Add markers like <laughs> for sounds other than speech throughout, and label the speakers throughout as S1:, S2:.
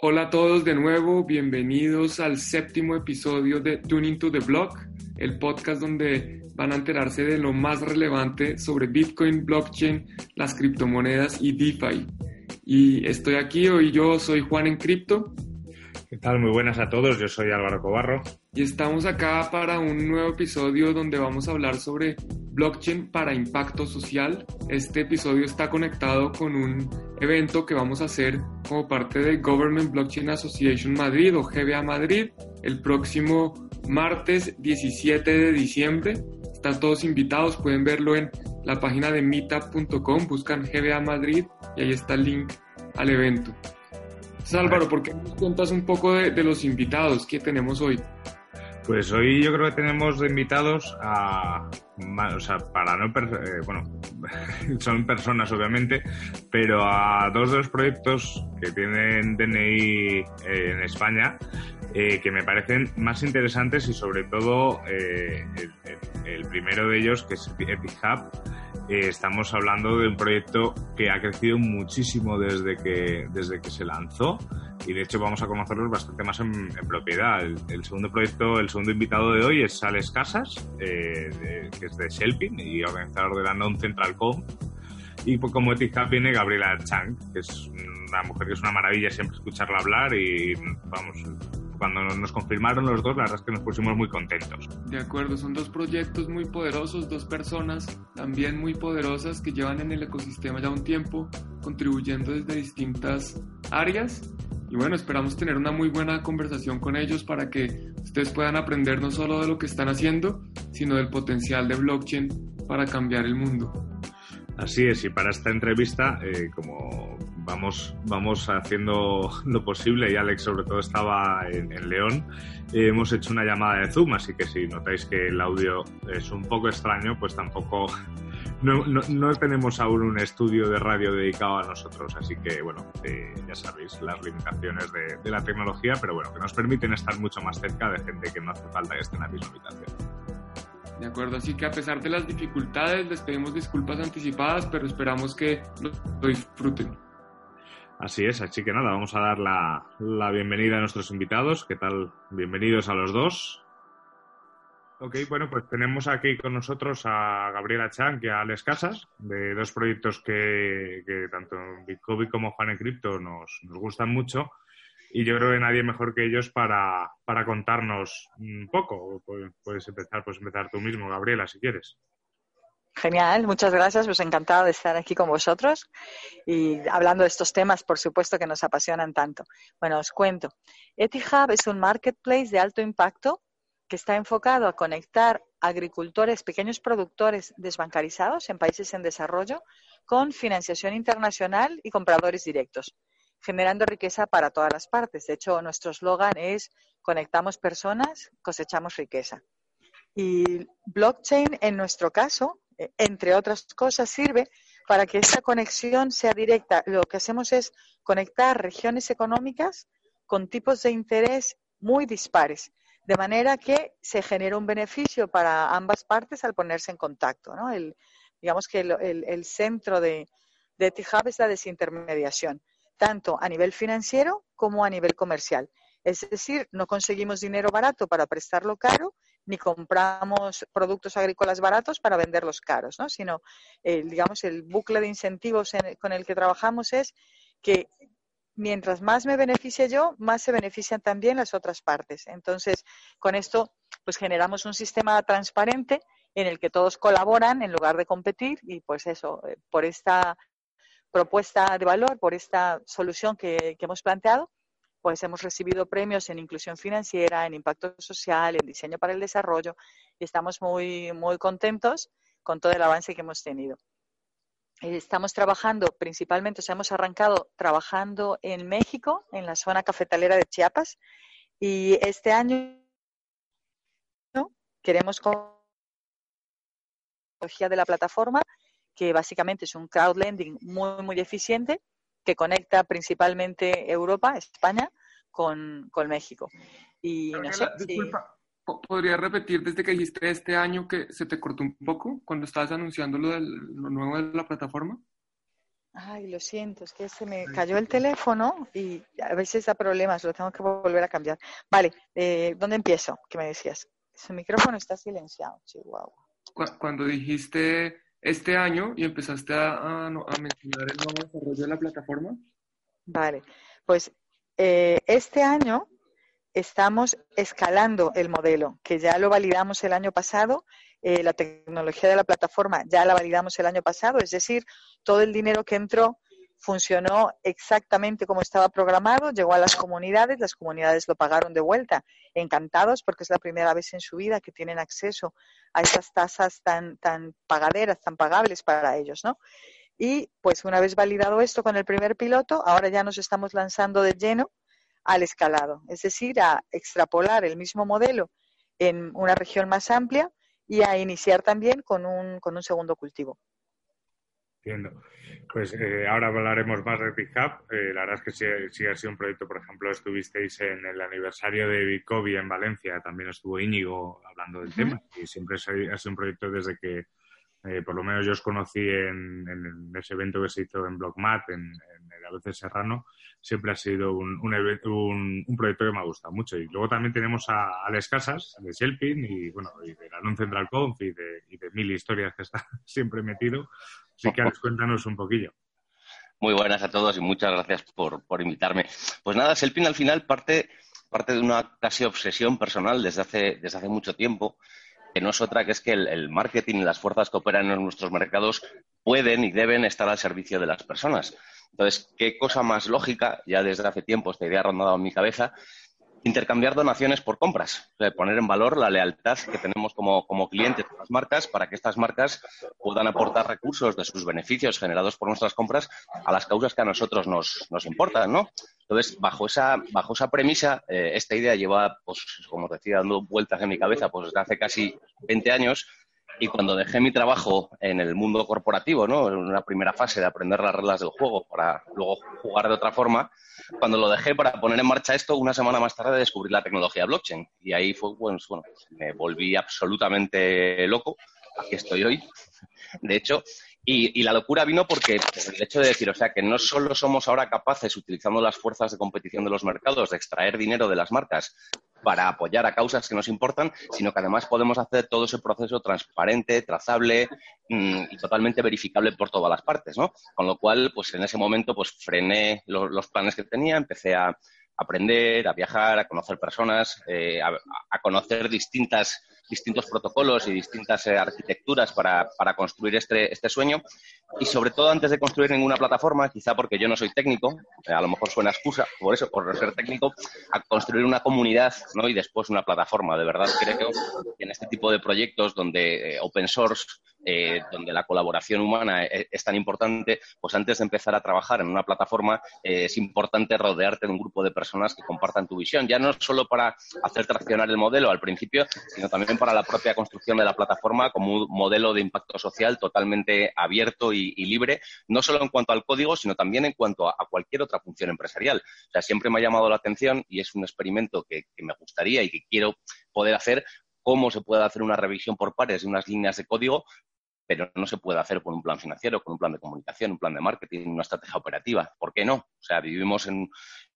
S1: Hola a todos de nuevo, bienvenidos al séptimo episodio de Tuning to the Block, el podcast donde van a enterarse de lo más relevante sobre Bitcoin, blockchain, las criptomonedas y DeFi. Y estoy aquí hoy yo soy Juan en Cripto
S2: ¿Qué tal? Muy buenas a todos, yo soy Álvaro Cobarro.
S1: Y estamos acá para un nuevo episodio donde vamos a hablar sobre blockchain para impacto social. Este episodio está conectado con un evento que vamos a hacer como parte de Government Blockchain Association Madrid o GBA Madrid el próximo martes 17 de diciembre. Están todos invitados, pueden verlo en la página de meetup.com, buscan GBA Madrid y ahí está el link al evento. Álvaro, ¿por qué nos cuentas un poco de, los invitados que tenemos hoy?
S2: Pues hoy yo creo que tenemos invitados a, o sea, para no, eh, bueno, <laughs> son personas obviamente, pero a dos de los proyectos que tienen DNI eh, en España eh, que me parecen más interesantes y sobre todo el, el, primero de ellos que es EpiHub eh, estamos hablando de un proyecto que ha crecido muchísimo desde que, desde que se lanzó y de hecho vamos a conocerlos bastante más en, propiedad. El, segundo proyecto, el segundo invitado de hoy es Sales Casas, eh, que es de Shelpin y organizador de la Non Central Com. Y pues, como Etihad viene Gabriela Chang, que es una mujer que es una maravilla siempre escucharla hablar y vamos, cuando nos confirmaron los dos, la verdad es que nos pusimos muy contentos.
S1: De acuerdo, son dos proyectos muy poderosos, dos personas también muy poderosas que llevan en el ecosistema ya un tiempo, contribuyendo desde distintas áreas. Y bueno, esperamos tener una muy buena conversación con ellos para que ustedes puedan aprender no solo de lo que están haciendo, sino del potencial de blockchain para cambiar el mundo.
S2: Así es, y para esta entrevista, eh, como vamos, vamos haciendo <laughs> lo posible, y Alex sobre todo estaba en, León, eh, hemos hecho una llamada de Zoom, así que si notáis que el audio es un poco extraño, pues tampoco <laughs> no, no, tenemos aún un estudio de radio dedicado a nosotros, así que bueno, eh, ya sabéis las limitaciones de, de, la tecnología, pero bueno, que nos permiten estar mucho más cerca de gente que no hace falta que esté en la misma habitación.
S1: ¿De acuerdo? Así que a pesar de las dificultades, les pedimos disculpas anticipadas, pero esperamos que lo, disfruten.
S2: Así es, así que nada, vamos a dar la, la, bienvenida a nuestros invitados. ¿Qué tal? Bienvenidos a los dos. Ok, bueno, pues tenemos aquí con nosotros a Gabriela Chan y a Alex Casas, de dos proyectos que, que tanto Bitcoin como Juan en Crypto nos, nos gustan mucho y yo creo que nadie mejor que ellos para, para contarnos un poco. Puedes empezar, puedes empezar tú mismo, Gabriela, si quieres.
S3: Genial, muchas gracias. Pues encantado de estar aquí con vosotros y hablando de estos temas, por supuesto, que nos apasionan tanto. Bueno, os cuento. Etihub es un marketplace de alto impacto que está enfocado a conectar agricultores, pequeños productores desbancarizados en países en desarrollo con financiación internacional y compradores directos generando riqueza para todas las partes. De hecho, nuestro eslogan es conectamos personas, cosechamos riqueza. Y blockchain, en nuestro caso, eh, entre otras cosas, sirve para que esa conexión sea directa. Lo que hacemos es conectar regiones económicas con tipos de interés muy dispares, de manera que se genera un beneficio para ambas partes al ponerse en contacto. digamos que el, centro de, de T-Hub es la desintermediación tanto a nivel financiero como a nivel comercial. Es decir, no conseguimos dinero barato para prestarlo caro, ni compramos productos agrícolas baratos para venderlos caros, ¿no? sino, eh, digamos, el bucle de incentivos con el que trabajamos es que mientras más me beneficie yo, más se benefician también las otras partes. Entonces, con esto, pues generamos un sistema transparente en el que todos colaboran en lugar de competir y pues eso, eh, por esta propuesta de valor, por esta solución que, hemos planteado, pues hemos recibido premios en inclusión financiera, en impacto social, en diseño para el desarrollo y estamos muy, muy contentos con todo el avance que hemos tenido. estamos trabajando principalmente, o sea, hemos arrancado trabajando en México, en la zona cafetalera de Chiapas, y este año queremos de la plataforma, que básicamente es un crowdlending muy, muy eficiente, que conecta principalmente Europa, España, con, con México. Y no sé,
S1: disculpa, ¿podría repetir desde que dijiste este año que se te cortó un poco cuando estabas anunciando lo, del, lo nuevo de la plataforma?
S3: Ay, lo siento, es que se me cayó el teléfono y a veces da problemas, lo tengo que volver a cambiar. Vale, eh, ¿dónde empiezo? ¿Qué me decías? Su micrófono está silenciado, Chihuahua.
S1: Cuando dijiste este año y empezaste a, a, mencionar el nuevo desarrollo de la plataforma.
S3: Vale, pues eh, este año estamos escalando el modelo, que ya lo validamos el año pasado, eh, la tecnología de la plataforma ya la validamos el año pasado, es decir, todo el dinero que entró funcionó exactamente como estaba programado, llegó a las comunidades, las comunidades lo pagaron de vuelta, encantados porque es la primera vez en su vida que tienen acceso a esas tasas tan, tan pagaderas, tan pagables para ellos, ¿no? Y pues una vez validado esto con el primer piloto, ahora ya nos estamos lanzando de lleno al escalado, es decir, a extrapolar el mismo modelo en una región más amplia y a iniciar también con un, con un segundo cultivo.
S2: Entiendo. Pues eh, ahora hablaremos más de PickUp. Eh, la verdad es que sí, sí, ha sido un proyecto, por ejemplo, estuvisteis en el aniversario de Bicovi en Valencia, también estuvo Íñigo hablando del tema y siempre ha sido un proyecto desde que, eh, por lo menos yo os conocí en, en, ese evento que se hizo en Blockmat, en, en el Serrano, siempre ha sido un, un, un, proyecto que me ha gustado mucho. Y luego también tenemos a Alex Casas, de Shelpin, y bueno, y de la Non Central Conf y de, mil historias que está <laughs> siempre metido. Así que Alex, cuéntanos un poquillo.
S4: Muy buenas a todos y muchas gracias por, por invitarme. Pues nada, Selpin al final parte, parte de una casi obsesión personal desde hace, desde hace mucho tiempo, que no es otra que es que el, el, marketing y las fuerzas que operan en nuestros mercados pueden y deben estar al servicio de las personas. Entonces, ¿qué cosa más lógica? Ya desde hace tiempo esta idea ha rondado en mi cabeza. Intercambiar donaciones por compras, poner en valor la lealtad que tenemos como, clientes de las marcas para que estas marcas puedan aportar recursos de sus beneficios generados por nuestras compras a las causas que a nosotros nos, nos importan, ¿no? Entonces, bajo esa, bajo esa premisa, eh, esta idea lleva, pues, como decía, dando vueltas en mi cabeza pues, desde hace casi 20 años y cuando dejé mi trabajo en el mundo corporativo, ¿no? En una primera fase de aprender las reglas del juego para luego jugar de otra forma, cuando lo dejé para poner en marcha esto, una semana más tarde descubrí la tecnología blockchain. Y ahí fue, bueno, bueno me volví absolutamente loco. Aquí estoy hoy. De hecho, y, y, la locura vino porque el hecho de decir, o sea, que no solo somos ahora capaces, utilizando las fuerzas de competición de los mercados, de extraer dinero de las marcas para apoyar a causas que nos importan, sino que además podemos hacer todo ese proceso transparente, trazable mmm, y totalmente verificable por todas las partes, ¿no? Con lo cual, pues en ese momento, pues frené lo, los planes que tenía, empecé a aprender, a viajar, a conocer personas, eh, a, conocer distintas, distintos protocolos y distintas eh, arquitecturas para, para construir este, este, sueño. Y sobre todo antes de construir ninguna plataforma, quizá porque yo no soy técnico, eh, a lo mejor suena excusa, por eso, por ser técnico, a construir una comunidad ¿no? y después una plataforma. De verdad creo que en este tipo de proyectos donde eh, open source eh, donde la colaboración humana es, es, tan importante, pues antes de empezar a trabajar en una plataforma eh, es importante rodearte de un grupo de personas que compartan tu visión, ya no solo para hacer traccionar el modelo al principio, sino también para la propia construcción de la plataforma como un modelo de impacto social totalmente abierto y, libre, no solo en cuanto al código, sino también en cuanto a, a, cualquier otra función empresarial. O sea, siempre me ha llamado la atención y es un experimento que, que me gustaría y que quiero poder hacer cómo se puede hacer una revisión por pares de unas líneas de código pero no se puede hacer con un plan financiero, con un plan de comunicación, un plan de marketing, una estrategia operativa. ¿Por qué no? O sea, vivimos en,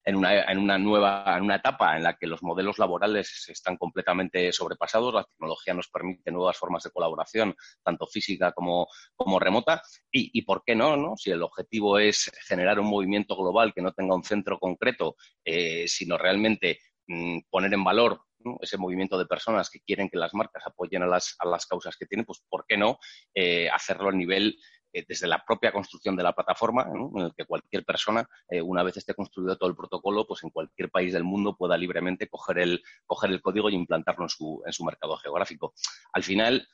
S4: en, una, en una nueva en una etapa en la que los modelos laborales están completamente sobrepasados, la tecnología nos permite nuevas formas de colaboración, tanto física como, como remota, y, y, por qué no, no, si el objetivo es generar un movimiento global que no tenga un centro concreto, eh, sino realmente mmm, poner en valor ese movimiento de personas que quieren que las marcas apoyen a las, a las causas que tienen, pues ¿por qué no eh, hacerlo a nivel eh, desde la propia construcción de la plataforma, en el que cualquier persona, eh, una vez esté construido todo el protocolo, pues en cualquier país del mundo pueda libremente coger el, coger el código y implantarlo en su, en su mercado geográfico. Al final,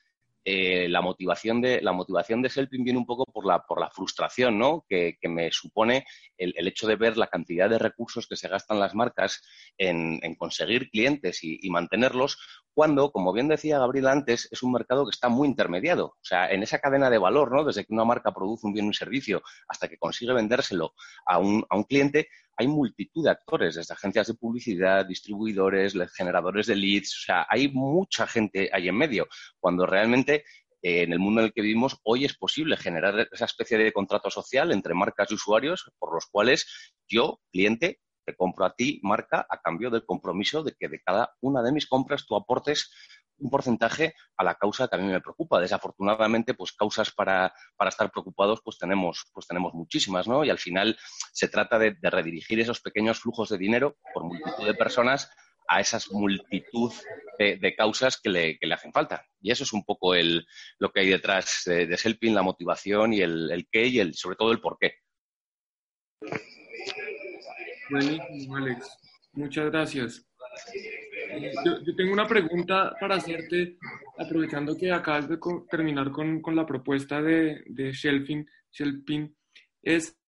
S4: eh, la motivación de la motivación de Selping viene un poco por la, por la frustración ¿no? que, me supone el, hecho de ver la cantidad de recursos que se gastan las marcas en, conseguir clientes y, mantenerlos, cuando, como bien decía Gabriel antes, es un mercado que está muy intermediado. O sea, en esa cadena de valor, ¿no? desde que una marca produce un bien o un servicio hasta que consigue vendérselo a un, a un cliente, hay multitud de actores, desde agencias de publicidad, distribuidores, generadores de leads, o sea, hay mucha gente ahí en medio, cuando realmente eh, en el mundo en el que vivimos hoy es posible generar esa especie de contrato social entre marcas y usuarios por los cuales yo, cliente, te compro a ti, marca, a cambio del compromiso de que de cada una de mis compras tú aportes un porcentaje a la causa que a mí me preocupa. Desafortunadamente, pues causas para, estar preocupados, pues tenemos, pues tenemos muchísimas, ¿no? Y al final se trata de, redirigir esos pequeños flujos de dinero por multitud de personas a esas multitud de, causas que le, que le, hacen falta. Y eso es un poco el, lo que hay detrás de, de Selpin, la motivación y el, el qué y el, sobre todo el por qué.
S1: Buenísimo, Alex. Muchas gracias. Yo, tengo una pregunta para hacerte, aprovechando que acabas de terminar con, con la propuesta de, de Shelfing, es,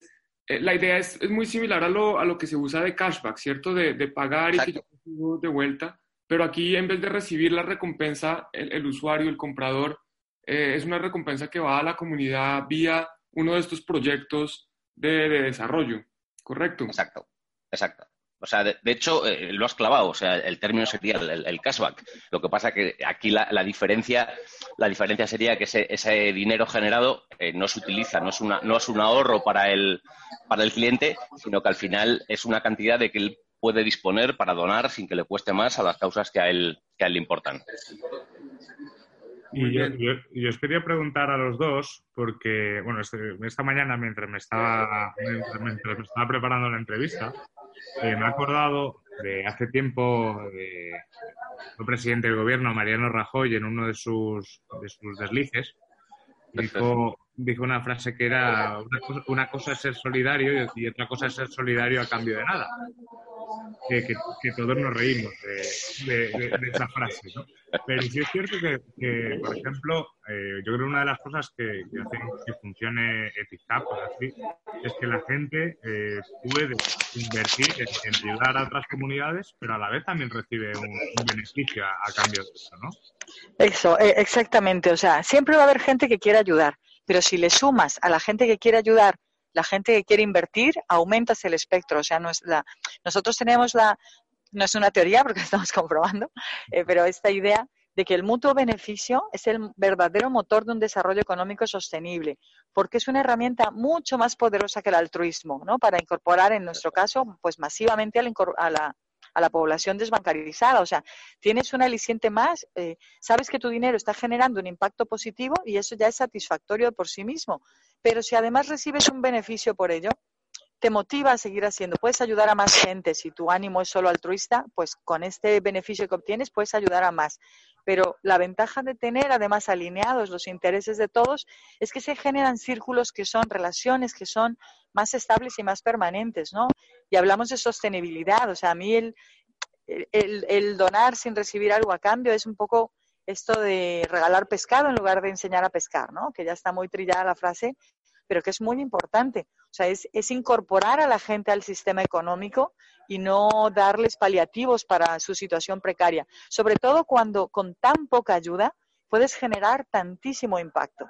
S1: eh, la idea es, es, muy similar a lo, a lo que se usa de cashback, ¿cierto? De, de pagar y que yo de vuelta, pero aquí en vez de recibir la recompensa, el, el usuario, el comprador, eh, es una recompensa que va a la comunidad vía uno de estos proyectos de, de desarrollo, ¿correcto?
S4: Exacto, exacto. O sea, de, hecho, eh, lo has clavado. O sea, el término sería el, cashback. Lo que pasa que aquí la, diferencia, la diferencia sería que ese, dinero generado eh, no se utiliza, no es, una, no es un ahorro para el, para el cliente, sino que al final es una cantidad de que él puede disponer para donar sin que le cueste más a las causas que a él, que a él le importan.
S2: Y yo, yo, os quería preguntar a los dos, porque, bueno, este, esta mañana mientras me estaba, mientras me estaba preparando la entrevista, eh, me ha acordado de hace tiempo el presidente del gobierno, Mariano Rajoy, en uno de sus, de sus deslices, dijo, dijo una frase que era una cosa, es ser solidario y otra cosa es ser solidario a cambio de nada. Que, que, todos nos reímos de, esa frase. ¿no? Pero sí es cierto que, por ejemplo, eh, yo creo que una de las cosas que, hacen que funcione Ethicsap, así, es que la gente eh, puede invertir en, ayudar a otras comunidades, pero a la vez también recibe un, beneficio a, cambio de eso, ¿no?
S3: Eso, eh, exactamente. O sea, siempre va a haber gente que quiere ayudar. Pero si le sumas a la gente que quiere ayudar, la gente que quiere invertir, aumentas el espectro. O sea, no es la, nosotros tenemos la, no es una teoría porque <laughs> estamos comprobando, eh, pero esta idea de que el mutuo beneficio es el verdadero motor de un desarrollo económico sostenible, porque es una herramienta mucho más poderosa que el altruismo, ¿no? Para incorporar, en nuestro caso, pues masivamente a la, a la población desbancarizada. O sea, tienes un aliciente más, eh, sabes que tu dinero está generando un impacto positivo y eso ya es satisfactorio por sí mismo. Pero si además recibes un beneficio por ello, te motiva a seguir haciendo. Puedes ayudar a más gente. Si tu ánimo es solo altruista, pues con este beneficio que obtienes puedes ayudar a más. Pero la ventaja de tener además alineados los intereses de todos es que se generan círculos que son relaciones que son más estables y más permanentes, ¿no? Y hablamos de sostenibilidad. O sea, a mí el, el, donar sin recibir algo a cambio es un poco esto de regalar pescado en lugar de enseñar a pescar, ¿no? Que ya está muy trillada la frase, pero que es muy importante. O sea, es, es, incorporar a la gente al sistema económico y no darles paliativos para su situación precaria. Sobre todo cuando con tan poca ayuda puedes generar tantísimo impacto.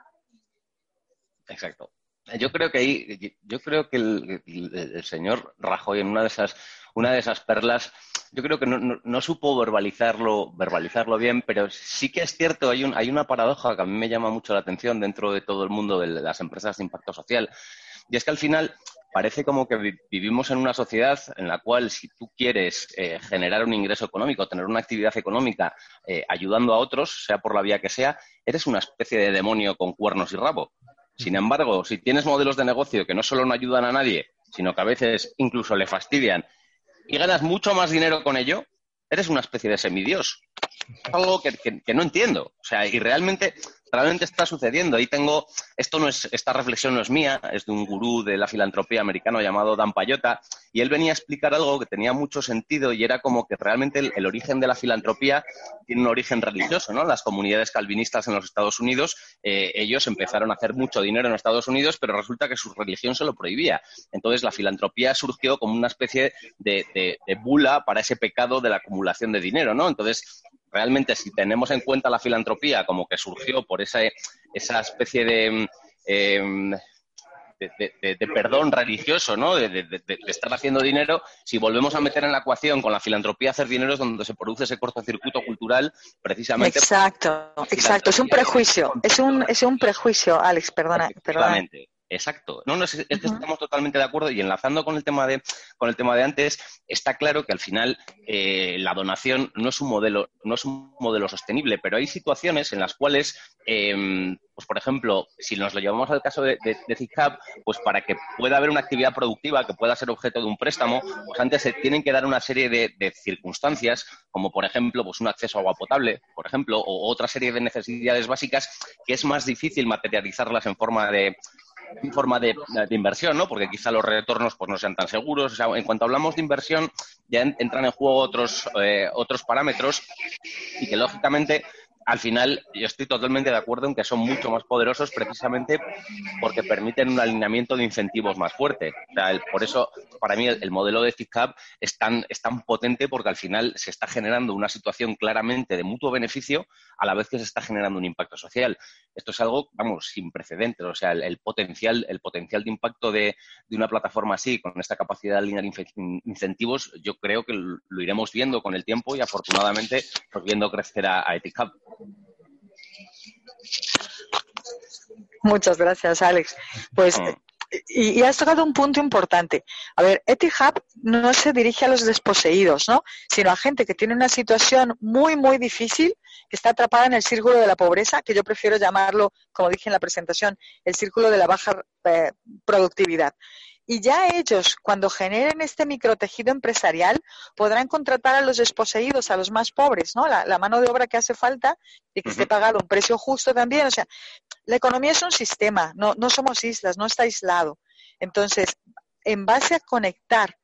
S4: Exacto. Yo creo que ahí, yo creo que el, señor Rajoy en una de esas, una de esas perlas, yo creo que no, supo verbalizarlo, verbalizarlo bien, pero sí que es cierto, hay, un, hay una paradoja que a mí me llama mucho la atención dentro de todo el mundo de las empresas de impacto social, y es que al final parece como que vivimos en una sociedad en la cual si tú quieres eh, generar un ingreso económico, tener una actividad económica eh, ayudando a otros, sea por la vía que sea, eres una especie de demonio con cuernos y rabo. Sin embargo, si tienes modelos de negocio que no solo no ayudan a nadie, sino que a veces incluso le fastidian y ganas mucho más dinero con ello, eres una especie de semidios. Algo que, no entiendo. O sea, y realmente realmente está sucediendo. Ahí tengo, esto no es, esta reflexión no es mía, es de un gurú de la filantropía americano llamado Dan Payota, y él venía a explicar algo que tenía mucho sentido y era como que realmente el, origen de la filantropía tiene un origen religioso, ¿no? Las comunidades calvinistas en los Estados Unidos, eh, ellos empezaron a hacer mucho dinero en Estados Unidos, pero resulta que su religión se lo prohibía. Entonces la filantropía surgió como una especie de, de bula para ese pecado de la acumulación de dinero, ¿no? Entonces realmente si tenemos en cuenta la filantropía como que surgió por esa, esa especie de, em, de, perdón religioso, ¿no? De, estar haciendo dinero, si volvemos a meter en la ecuación con la filantropía hacer dinero es donde se produce ese cortocircuito cultural precisamente.
S3: Exacto, exacto, es un prejuicio, es un, es un prejuicio, Alex, perdona. perdona.
S4: Exacto. No, no, es, que estamos totalmente de acuerdo y enlazando con el tema de, con el tema de antes, está claro que al final eh, la donación no es un modelo, no es un modelo sostenible, pero hay situaciones en las cuales, em, pues por ejemplo, si nos lo llevamos al caso de, de, pues para que pueda haber una actividad productiva que pueda ser objeto de un préstamo, pues antes se tienen que dar una serie de, de circunstancias, como por ejemplo, pues un acceso a agua potable, por ejemplo, o otra serie de necesidades básicas que es más difícil materializarlas en forma de forma de, inversión, ¿no? Porque quizá los retornos pues, no sean tan seguros. O sea, en cuanto hablamos de inversión, ya entran en juego otros, eh, otros parámetros y que, lógicamente, al final yo estoy totalmente de acuerdo en que son mucho más poderosos precisamente porque permiten un alineamiento de incentivos más fuerte. por eso, para mí, el, modelo de FICAP es tan, es tan potente porque al final se está generando una situación claramente de mutuo beneficio a la vez que se está generando un impacto social. Esto es algo, vamos, sin precedentes. O sea, el, potencial, el potencial de impacto de, una plataforma así, con esta capacidad de alinear incentivos, yo creo que lo, iremos viendo con el tiempo y afortunadamente pues, viendo crecer a, a
S3: Muchas gracias, Alex. Pues ah. y, has tocado un punto importante. A ver, Etihub no se dirige a los desposeídos, ¿no? Sino a gente que tiene una situación muy, muy difícil, que está atrapada en el círculo de la pobreza, que yo prefiero llamarlo, como dije en la presentación, el círculo de la baja eh, productividad. Y ya ellos, cuando generen este microtejido empresarial, podrán contratar a los desposeídos, a los más pobres, ¿no? La, mano de obra que hace falta y que esté pagado un precio justo también. O sea, la economía es un sistema, no, no somos islas, no está aislado. Entonces, en base a conectar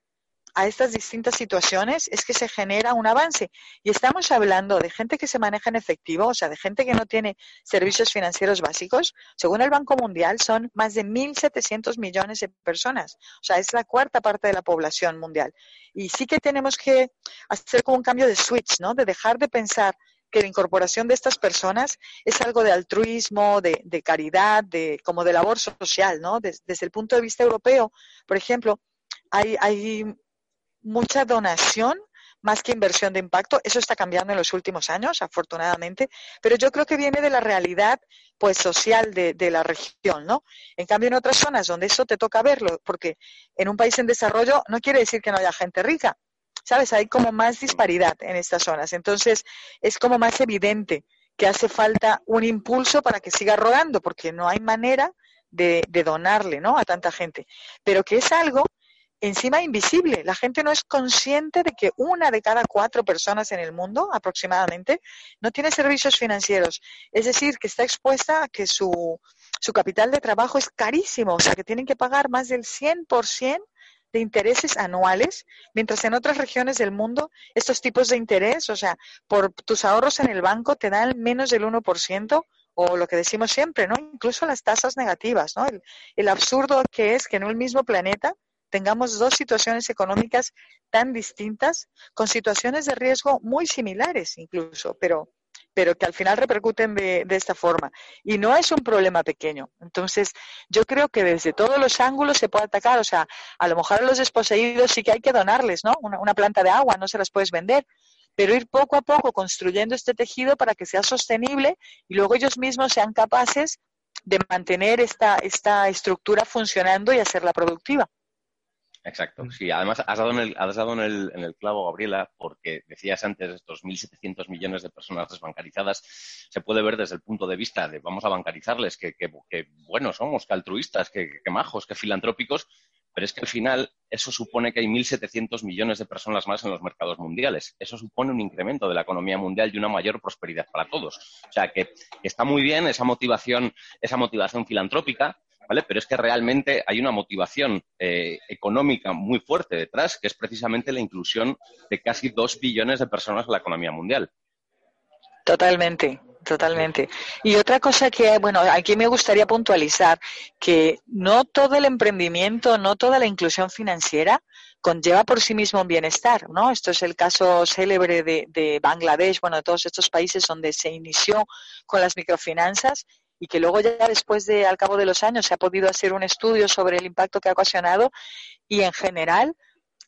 S3: a estas distintas situaciones es que se genera un avance. Y estamos hablando de gente que se maneja en efectivo, o sea, de gente que no tiene servicios financieros básicos. Según el Banco Mundial, son más de 1.700 millones de personas. O sea, es la cuarta parte de la población mundial. Y sí que tenemos que hacer como un cambio de switch, ¿no? De dejar de pensar que la incorporación de estas personas es algo de altruismo, de, caridad, de como de labor social, ¿no? desde el punto de vista europeo, por ejemplo, hay, hay mucha donación más que inversión de impacto. Eso está cambiando en los últimos años, afortunadamente, pero yo creo que viene de la realidad pues social de, de, la región, ¿no? En cambio, en otras zonas donde eso te toca verlo, porque en un país en desarrollo no quiere decir que no haya gente rica, ¿sabes? Hay como más disparidad en estas zonas. Entonces, es como más evidente que hace falta un impulso para que siga rodando, porque no hay manera de, de donarle, ¿no? A tanta gente. Pero que es algo encima invisible. La gente no es consciente de que una de cada cuatro personas en el mundo, aproximadamente, no tiene servicios financieros. Es decir, que está expuesta a que su, su capital de trabajo es carísimo, o sea, que tienen que pagar más del 100% de intereses anuales, mientras en otras regiones del mundo estos tipos de interés, o sea, por tus ahorros en el banco te dan menos del 1%, o lo que decimos siempre, ¿no? Incluso las tasas negativas, ¿no? El, el absurdo que es que en un mismo planeta tengamos dos situaciones económicas tan distintas, con situaciones de riesgo muy similares incluso, pero, pero que al final repercuten de, esta forma. Y no es un problema pequeño. Entonces, yo creo que desde todos los ángulos se puede atacar. O sea, a lo mejor a los desposeídos sí que hay que donarles, ¿no? Una, una planta de agua, no se las puedes vender. Pero ir poco a poco construyendo este tejido para que sea sostenible y luego ellos mismos sean capaces de mantener esta, esta estructura funcionando y hacerla productiva.
S4: Exacto. Mm. Sí, además has dado, en el, has dado en, el, en el clavo, Gabriela, porque decías antes estos 1.700 millones de personas desbancarizadas, se puede ver desde el punto de vista de vamos a bancarizarles, que, que, buenos somos, que altruistas, que, majos, que filantrópicos, pero es que al final eso supone que hay 1.700 millones de personas más en los mercados mundiales. Eso supone un incremento de la economía mundial y una mayor prosperidad para todos. O sea que, está muy bien esa motivación, esa motivación filantrópica, ¿vale? Pero es que realmente hay una motivación eh, económica muy fuerte detrás, que es precisamente la inclusión de casi dos billones de personas en la economía mundial.
S3: Totalmente, totalmente. Y otra cosa que, bueno, aquí me gustaría puntualizar, que no todo el emprendimiento, no toda la inclusión financiera conlleva por sí mismo un bienestar, ¿no? Esto es el caso célebre de, de Bangladesh, bueno, de todos estos países donde se inició con las microfinanzas y que luego ya después de, al cabo de los años, se ha podido hacer un estudio sobre el impacto que ha ocasionado y en general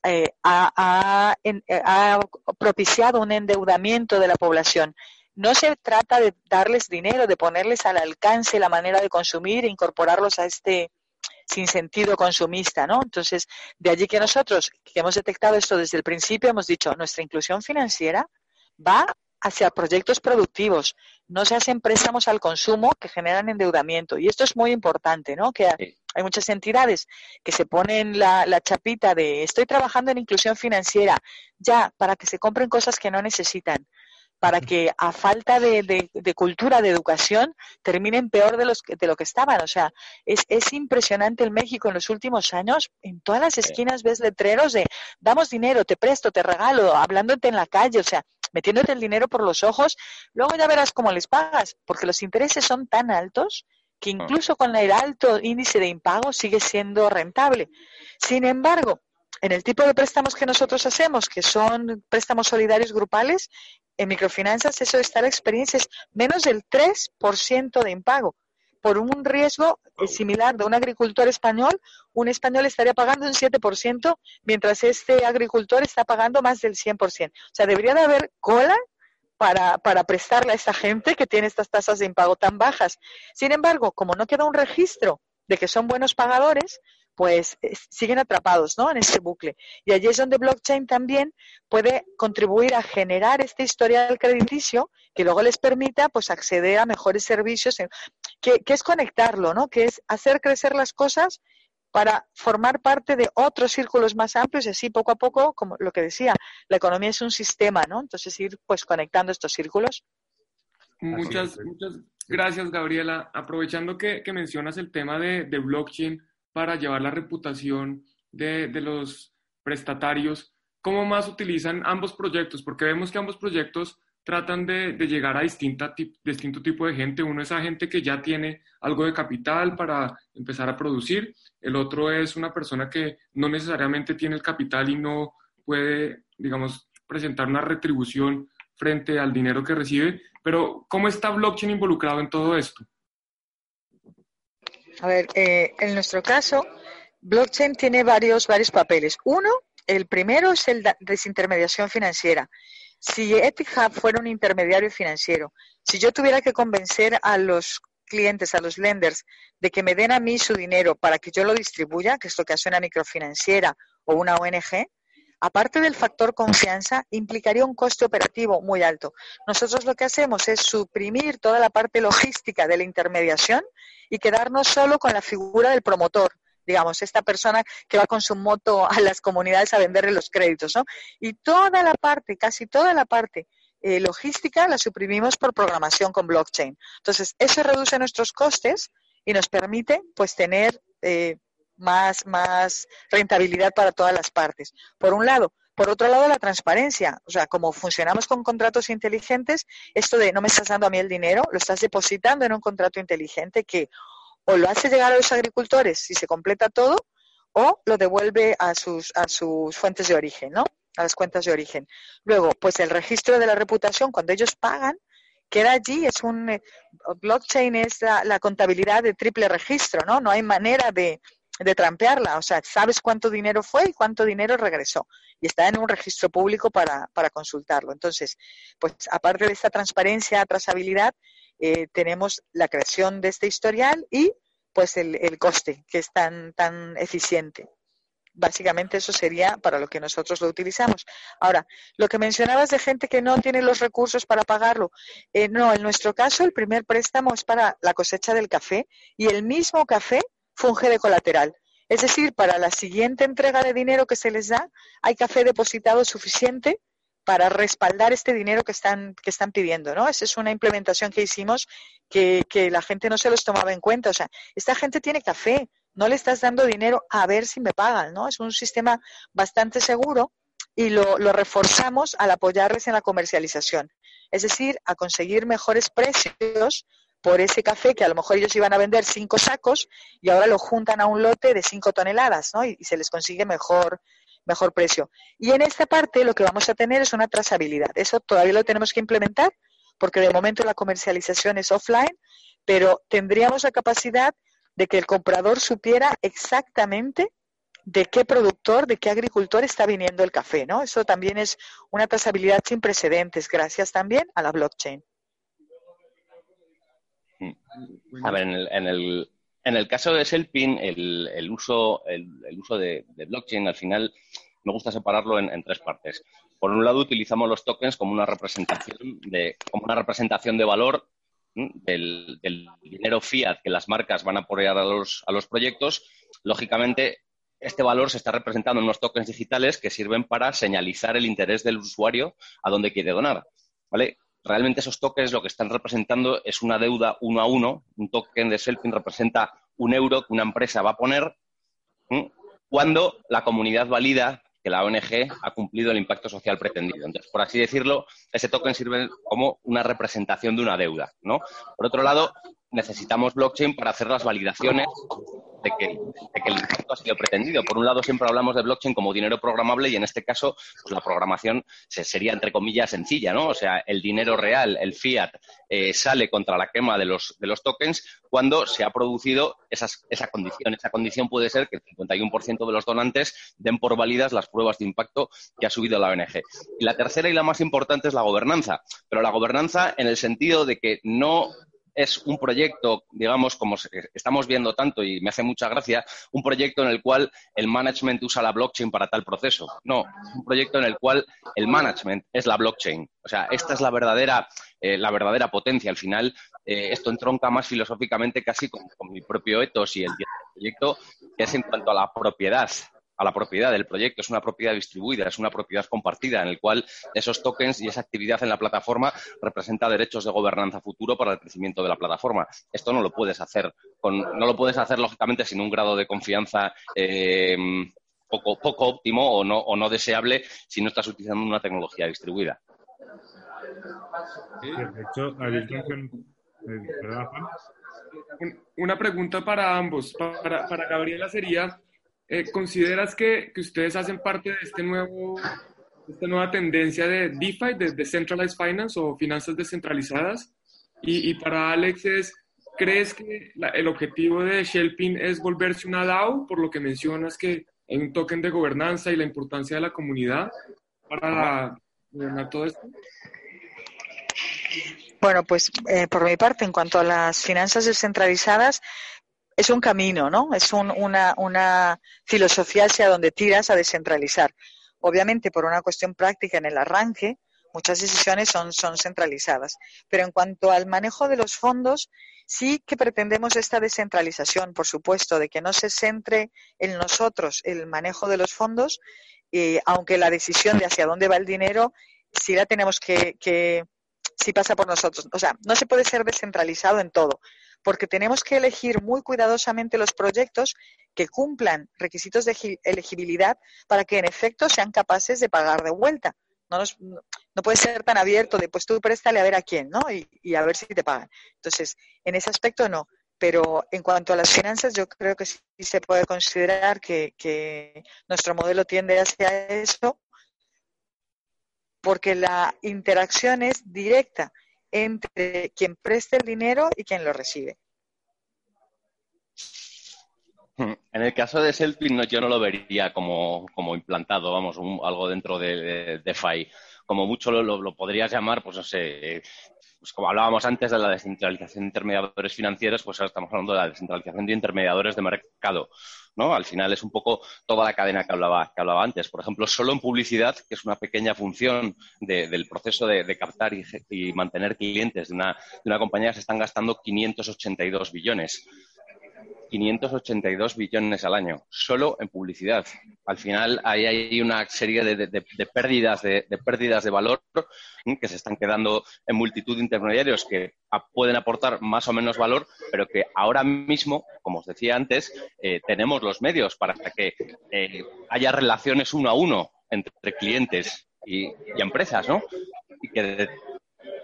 S3: eh, ha, ha, propiciado un endeudamiento de la población. No se trata de darles dinero, de ponerles al alcance la manera de consumir e incorporarlos a este sin sentido consumista, ¿no? Entonces, de allí que nosotros, que hemos detectado esto desde el principio, hemos dicho, nuestra inclusión financiera va hacia proyectos productivos, no se hacen préstamos al consumo que generan endeudamiento. Y esto es muy importante, ¿no? Que hay muchas entidades que se ponen la, la, chapita de estoy trabajando en inclusión financiera, ya, para que se compren cosas que no necesitan para que a falta de, cultura, de educación, terminen peor de, los, de lo que estaban. O sea, es, es impresionante el México en los últimos años. En todas las esquinas ves letreros de damos dinero, te presto, te regalo, hablándote en la calle, o sea, metiéndote el dinero por los ojos. Luego ya verás cómo les pagas, porque los intereses son tan altos que ah. incluso con el alto índice de impago sigue siendo rentable. Sin embargo, en el tipo de préstamos que nosotros hacemos, que son préstamos solidarios grupales, en microfinanzas eso de estar experiencia es menos del 3% de impago. Por un riesgo eh, similar de un agricultor español, un español estaría pagando un 7%, mientras este agricultor está pagando más del 100%. O sea, debería de haber cola para, para prestarle a esa gente que tiene estas tasas de impago tan bajas. Sin embargo, como no queda un registro de que son buenos pagadores, pues siguen atrapados ¿no? en este bucle. Y allí es donde blockchain también puede contribuir a generar este historial crediticio que luego les permita pues acceder a mejores servicios, que, es conectarlo, ¿no? que es hacer crecer las cosas para formar parte de otros círculos más amplios y así poco a poco, como lo que decía, la economía es un sistema, ¿no? Entonces ir pues conectando estos círculos.
S1: Muchas, muchas gracias, Gabriela. Aprovechando que, mencionas el tema de, de blockchain, para llevar la reputación de, los prestatarios? ¿Cómo más utilizan ambos proyectos? Porque vemos que ambos proyectos tratan de, llegar a distinta, distinto tipo de gente. Uno es a gente que ya tiene algo de capital para empezar a producir. El otro es una persona que no necesariamente tiene el capital y no puede, digamos, presentar una retribución frente al dinero que recibe. Pero, ¿cómo está blockchain involucrado en todo esto?
S3: A ver, eh, en nuestro caso, blockchain tiene varios, varios papeles. Uno, el primero es el de desintermediación financiera. Si Etihad fuera un intermediario financiero, si yo tuviera que convencer a los clientes, a los lenders, de que me den a mí su dinero para que yo lo distribuya, que es lo que hace una microfinanciera o una ONG, aparte del factor confianza, implicaría un coste operativo muy alto. Nosotros lo que hacemos es suprimir toda la parte logística de la intermediación y quedarnos solo con la figura del promotor digamos, esta persona que va con su moto a las comunidades a venderle los créditos, ¿no? Y toda la parte, casi toda la parte eh, logística la suprimimos por programación con blockchain. Entonces, eso reduce nuestros costes y nos permite, pues, tener eh, más, más rentabilidad para todas las partes. Por un lado. Por otro lado, la transparencia. O sea, como funcionamos con contratos inteligentes, esto de no me estás dando a mí el dinero, lo estás depositando en un contrato inteligente que o lo hace llegar a los agricultores si se completa todo, o lo devuelve a sus, a sus fuentes de origen, ¿no? A las cuentas de origen. Luego, pues el registro de la reputación, cuando ellos pagan, queda allí, es un eh, blockchain es la, contabilidad de triple registro, ¿no? No hay manera de, de trampearla, o sea, sabes cuánto dinero fue y cuánto dinero regresó y está en un registro público para, para consultarlo. Entonces, pues aparte de esta transparencia, trazabilidad, eh, tenemos la creación de este historial y pues el, el coste que es tan, tan eficiente básicamente eso sería para lo que nosotros lo utilizamos. Ahora, lo que mencionabas de gente que no tiene los recursos para pagarlo, eh, no, en nuestro caso el primer préstamo es para la cosecha del café y el mismo café funge de colateral. Es decir, para la siguiente entrega de dinero que se les da, hay café depositado suficiente para respaldar este dinero que están, que están pidiendo, ¿no? Esa es una implementación que hicimos que, la gente no se los tomaba en cuenta. O sea, esta gente tiene café, no le estás dando dinero a ver si me pagan, ¿no? Es un sistema bastante seguro y lo, reforzamos al apoyarles en la comercialización. Es decir, a conseguir mejores precios por ese café que a lo mejor ellos iban a vender cinco sacos y ahora lo juntan a un lote de cinco toneladas, ¿no? Y se les consigue mejor, mejor precio. Y en esta parte lo que vamos a tener es una trazabilidad. Eso todavía lo tenemos que implementar porque de momento la comercialización es offline, pero tendríamos la capacidad de que el comprador supiera exactamente de qué productor, de qué agricultor está viniendo el café, ¿no? Eso también es una trazabilidad sin precedentes, gracias también a la blockchain.
S4: Mm. A ver, en el, en el, caso de Selpin, el, el uso, el, uso de, blockchain al final me gusta separarlo en, tres partes. Por un lado, utilizamos los tokens como una representación de, valor del, dinero fiat que las marcas van a apoyar a los, proyectos, lógicamente este valor se está representando en unos tokens digitales que sirven para señalizar el interés del usuario a dónde quiere donar. ¿vale? Realmente esos tokens lo que están representando es una deuda uno a uno. Un token de Selfing representa un euro que una empresa va a poner cuando la comunidad valida que la ONG ha cumplido el impacto social pretendido. Entonces, por así decirlo, ese token sirve como una representación de una deuda. ¿no? Por otro lado, necesitamos blockchain para hacer las validaciones de que, el impacto ha sido pretendido. Por un lado, siempre hablamos de blockchain como dinero programable y en este caso, pues la programación se, sería, entre comillas, sencilla, ¿no? O sea, el dinero real, el fiat, eh, sale contra la quema de los, de los tokens cuando se ha producido esas, esa condición. Esa condición puede ser que el 51% de los donantes den por válidas las pruebas de impacto que ha subido la ONG. Y la tercera y la más importante es la gobernanza, pero la gobernanza en el sentido de que no es un proyecto, digamos, como estamos viendo tanto y me hace mucha gracia, un proyecto en el cual el management usa la blockchain para tal proceso. No, es un proyecto en el cual el management es la blockchain. O sea, esta es la verdadera, eh, la verdadera potencia. Al final, eh, esto entronca más filosóficamente casi con, con mi propio ethos y el proyecto, que es en cuanto a la propiedad a la propiedad del proyecto. Es una propiedad distribuida, es una propiedad compartida, en el cual esos tokens y esa actividad en la plataforma representa derechos de gobernanza futuro para el crecimiento de la plataforma. Esto no lo puedes hacer, con, no lo puedes hacer lógicamente sin un grado de confianza eh, poco, poco óptimo o no, o no deseable si no estás utilizando una tecnología distribuida.
S2: Sí, de hecho, la distribución...
S1: Una pregunta para ambos. Para, para Gabriela sería, eh, ¿consideras que, que, ustedes hacen parte de este nuevo, esta nueva tendencia de DeFi, de Decentralized Finance o finanzas descentralizadas? Y, y para Alex es, ¿crees que el objetivo de Shellpin es volverse una DAO, por lo que mencionas que hay un token de gobernanza y la importancia de la comunidad para gobernar todo esto?
S3: Bueno, pues eh, por mi parte, en cuanto a las finanzas descentralizadas, es un camino, ¿no? Es un, una, una filosofía hacia donde tiras a descentralizar. Obviamente, por una cuestión práctica en el arranque, muchas decisiones son, centralizadas. Pero en cuanto al manejo de los fondos, sí que pretendemos esta descentralización, por supuesto, de que no se centre en nosotros el manejo de los fondos, eh, aunque la decisión de hacia dónde va el dinero sí la tenemos que, que sí pasa por nosotros. O sea, no se puede ser descentralizado en todo porque tenemos que elegir muy cuidadosamente los proyectos que cumplan requisitos de elegibilidad para que en efecto sean capaces de pagar de vuelta. No, nos, no puede ser tan abierto de pues tú préstale a ver a quién, ¿no? Y, a ver si te pagan. Entonces, en ese aspecto no. Pero en cuanto a las finanzas, yo creo que sí se puede considerar que nuestro modelo tiende hacia eso, porque la interacción es directa entre quien presta el dinero y quien lo recibe.
S4: En el caso de Selfie, no, yo no lo vería como, como implantado, vamos, un, algo dentro de, de. Como mucho lo, lo, podrías llamar, pues no sé, pues como hablábamos antes de la descentralización de intermediadores financieros, pues ahora estamos hablando de la descentralización de intermediadores de mercado. ¿no? Al final es un poco toda la cadena que hablaba, que hablaba antes. Por ejemplo, solo en publicidad, que es una pequeña función de, del proceso de, de captar y, y, mantener clientes de una, de una compañía, se están gastando 582 billones. 582 billones al año, solo en publicidad. Al final ahí hay una serie de, pérdidas, de, pérdidas de valor que se están quedando en multitud de intermediarios que pueden aportar más o menos valor, pero que ahora mismo, como os decía antes, eh, tenemos los medios para que eh, haya relaciones uno a uno entre clientes y, empresas, ¿no? Y que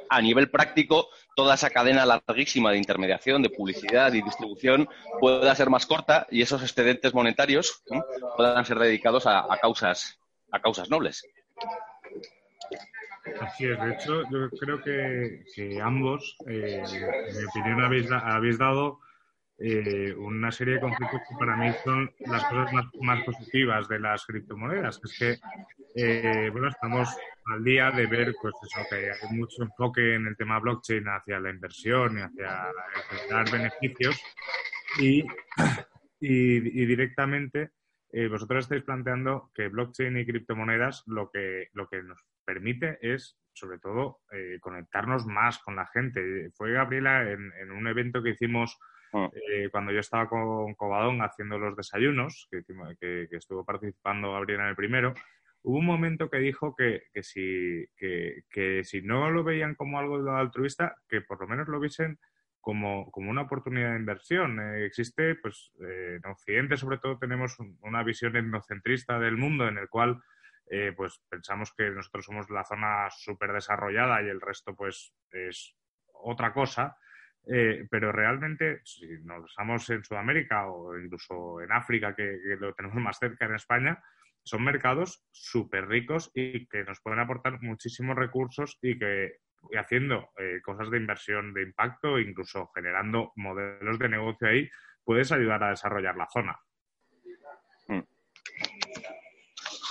S4: a nivel práctico toda esa cadena larguísima de intermediación, de publicidad y distribución pueda ser más corta y esos excedentes monetarios puedan ser dedicados a, causas a causas nobles.
S2: Así es, de hecho, yo creo que, ambos, eh, en mi opinión, habéis, habéis dado eh, una serie de conflictos que para mí son las cosas más, positivas de las criptomonedas. Es que, eh, bueno, estamos al día de ver pues eso, que hay mucho enfoque en el tema blockchain hacia la inversión y hacia generar beneficios y, y, directamente eh, vosotros estáis planteando que blockchain y criptomonedas lo que, lo que nos permite es sobre todo conectarnos más con la gente. Fue Gabriela en, en un evento que hicimos Mm. Eh, cuando yo estaba con Cobadón haciendo los desayunos, que, estuvo participando Gabriel en el primero, hubo un momento que dijo que, si, no lo veían como algo altruista, que por lo menos lo viesen como, una oportunidad de inversión. Eh, existe, pues, eh, en Occidente sobre todo tenemos una visión etnocentrista del mundo en el cual pues pensamos que nosotros somos la zona súper desarrollada y el resto pues es otra cosa eh, pero realmente, si nos basamos en Sudamérica o incluso en África, que, lo tenemos <laughs> más cerca en España, son mercados súper ricos y que nos pueden aportar muchísimos recursos y que haciendo eh, cosas de inversión de impacto, incluso generando modelos de negocio ahí, puedes ayudar a desarrollar la zona. Mm.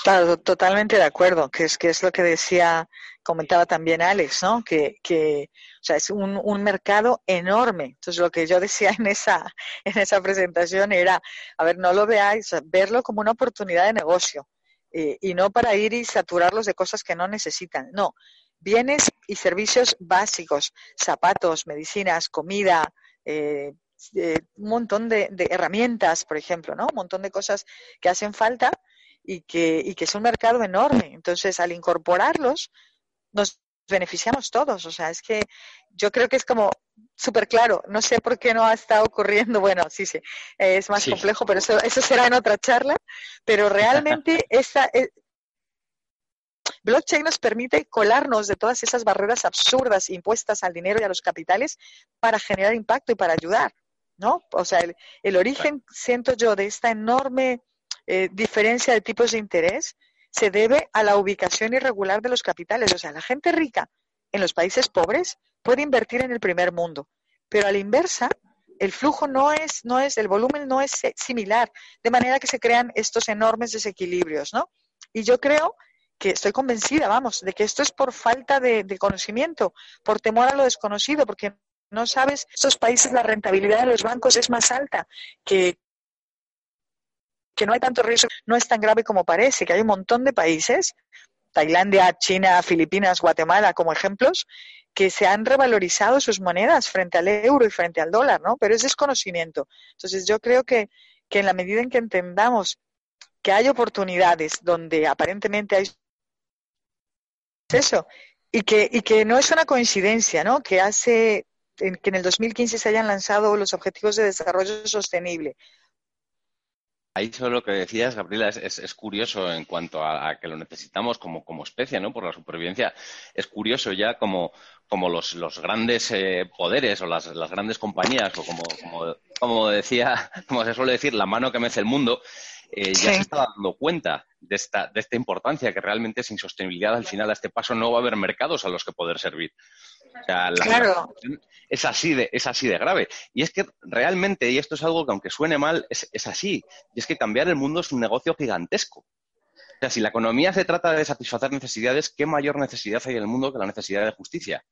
S3: Claro, totalmente de acuerdo, que es, que es lo que decía, comentaba también Alex, ¿no? Que, que o sea, es un, un, mercado enorme. Entonces, lo que yo decía en esa, <laughs> en esa presentación era, a ver, no lo veáis, verlo como una oportunidad de negocio eh, y no para ir y saturarlos de cosas que no necesitan. No, bienes y servicios básicos, zapatos, medicinas, comida, eh, eh, un montón de, de herramientas, por ejemplo, ¿no? Un montón de cosas que hacen falta y que, y que es un mercado enorme. Entonces, al incorporarlos, nos beneficiamos todos. O sea, es que yo creo que es como súper claro. No sé por qué no ha estado ocurriendo. Bueno, sí, sí, es más complejo, pero eso, eso será en otra charla. Pero realmente <laughs> esa, eh, blockchain nos permite colarnos de todas esas barreras absurdas impuestas al dinero y a los capitales para generar impacto y para ayudar. ¿no? O sea, el, el origen, siento yo, de esta enorme eh, diferencia de tipos de interés se debe a la ubicación irregular de los capitales. O sea, la gente rica en los países pobres puede invertir en el primer mundo, pero a la inversa, el flujo no es, no es, el volumen no es similar, de manera que se crean estos enormes desequilibrios, ¿no? Y yo creo que estoy convencida, vamos, de que esto es por falta de, conocimiento, por temor a lo desconocido, porque no sabes, estos países la rentabilidad de los bancos es más alta que, que no hay tanto riesgo, no es tan grave como parece, que hay un montón de países, Tailandia, China, Filipinas, Guatemala como ejemplos, que se han revalorizado sus monedas frente al euro y frente al dólar, ¿no? Pero es desconocimiento. Entonces yo creo que, que en la medida en que entendamos que hay oportunidades donde aparentemente hay eso, y que, y que no es una coincidencia, ¿no? Que hace que en el 2015 se hayan lanzado los Objetivos de Desarrollo Sostenible,
S4: Ahí solo lo que decías, Gabriela, es, curioso en cuanto a, que lo necesitamos como, como especie, ¿no? Por la supervivencia. Es curioso ya como, como los, los grandes eh, poderes o las, las, grandes compañías, o como, como, como, decía, <laughs> como se suele decir, la mano que mece el mundo, eh, ya se está dando cuenta de esta, de esta importancia, que realmente sin sostenibilidad al final a este paso no va a haber mercados a los que poder servir. O sea, la es así, de, es así de grave. Y es que realmente, y esto es algo que aunque suene mal, es, es así. Y es que cambiar el mundo es un negocio gigantesco. O sea, si la economía se trata de satisfacer necesidades, ¿qué mayor necesidad hay en el mundo que la necesidad de justicia?